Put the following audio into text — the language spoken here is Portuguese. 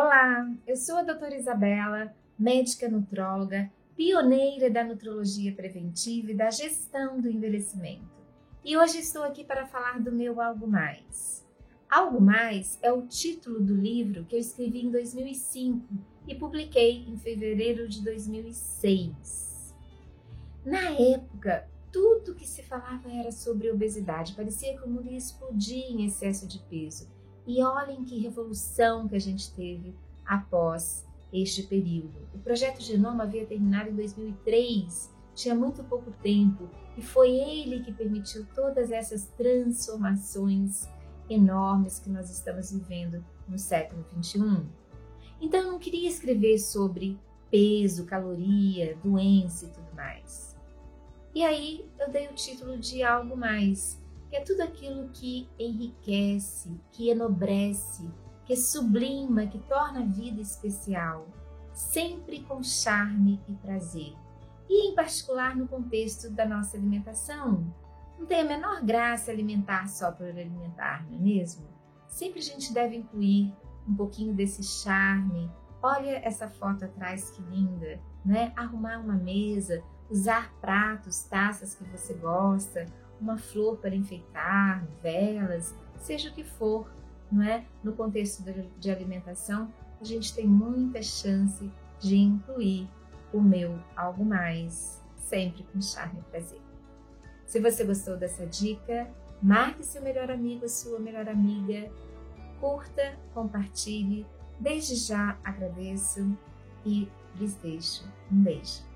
Olá, eu sou a doutora Isabela, médica nutróloga, pioneira da nutrologia preventiva e da gestão do envelhecimento. E hoje estou aqui para falar do meu Algo Mais. Algo Mais é o título do livro que eu escrevi em 2005 e publiquei em fevereiro de 2006. Na época, tudo que se falava era sobre obesidade, parecia que o mundo ia explodir em excesso de peso. E olhem que revolução que a gente teve após este período. O projeto Genoma havia terminado em 2003, tinha muito pouco tempo, e foi ele que permitiu todas essas transformações enormes que nós estamos vivendo no século 21. Então eu não queria escrever sobre peso, caloria, doença e tudo mais. E aí eu dei o título de algo mais, que é tudo aquilo que enriquece, que enobrece, que sublima, que torna a vida especial, sempre com charme e prazer. E em particular no contexto da nossa alimentação. Não tem a menor graça alimentar só por alimentar, não é mesmo? Sempre a gente deve incluir um pouquinho desse charme. Olha essa foto atrás que linda, né? Arrumar uma mesa, usar pratos, taças que você gosta, uma flor para enfeitar, velas, seja o que for, não é? No contexto de alimentação, a gente tem muita chance de incluir o meu algo mais, sempre com charme e prazer. Se você gostou dessa dica, marque seu melhor amigo, sua melhor amiga, curta, compartilhe. Desde já agradeço e lhes deixo um beijo.